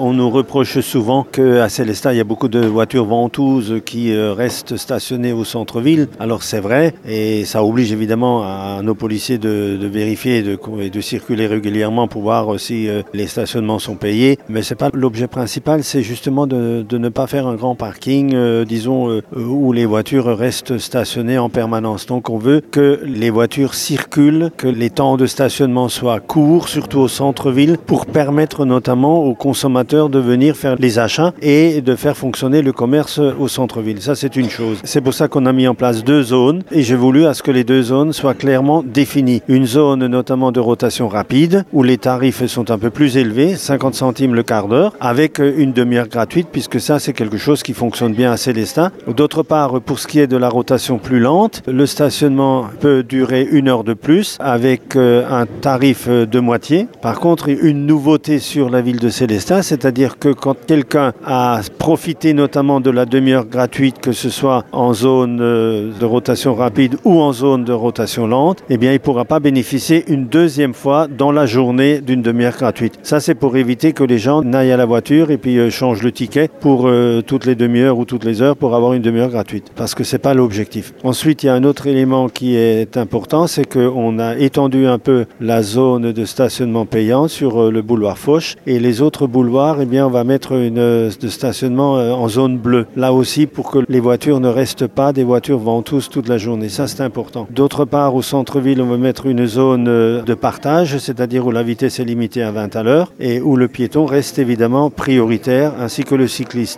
On nous reproche souvent qu'à Célestat, il y a beaucoup de voitures ventouses qui euh, restent stationnées au centre-ville. Alors c'est vrai, et ça oblige évidemment à nos policiers de, vérifier et de, circuler régulièrement pour voir si euh, les stationnements sont payés. Mais c'est pas l'objet principal, c'est justement de, ne pas faire un grand parking, euh, disons, euh, où les voitures restent stationnées en permanence. Donc on veut que les voitures circulent, que les temps de stationnement soient courts, surtout au centre-ville, pour permettre notamment aux consommateurs de venir faire les achats et de faire fonctionner le commerce au centre-ville. Ça, c'est une chose. C'est pour ça qu'on a mis en place deux zones et j'ai voulu à ce que les deux zones soient clairement définies. Une zone notamment de rotation rapide où les tarifs sont un peu plus élevés, 50 centimes le quart d'heure, avec une demi-heure gratuite puisque ça, c'est quelque chose qui fonctionne bien à Célestin. D'autre part, pour ce qui est de la rotation plus lente, le stationnement peut durer une heure de plus avec un tarif de moitié. Par contre, une nouveauté sur la ville de Célestin, c'est c'est-à-dire que quand quelqu'un a profité notamment de la demi-heure gratuite, que ce soit en zone de rotation rapide ou en zone de rotation lente, eh bien il ne pourra pas bénéficier une deuxième fois dans la journée d'une demi-heure gratuite. Ça c'est pour éviter que les gens n'aillent à la voiture et puis euh, changent le ticket pour euh, toutes les demi-heures ou toutes les heures pour avoir une demi-heure gratuite. Parce que ce n'est pas l'objectif. Ensuite, il y a un autre élément qui est important, c'est qu'on a étendu un peu la zone de stationnement payant sur euh, le boulevard Foch et les autres boulevards eh on va mettre une de stationnement en zone bleue. Là aussi, pour que les voitures ne restent pas des voitures ventouses toute la journée. Ça, c'est important. D'autre part, au centre-ville, on va mettre une zone de partage, c'est-à-dire où la vitesse est limitée à 20 à l'heure et où le piéton reste évidemment prioritaire, ainsi que le cycliste.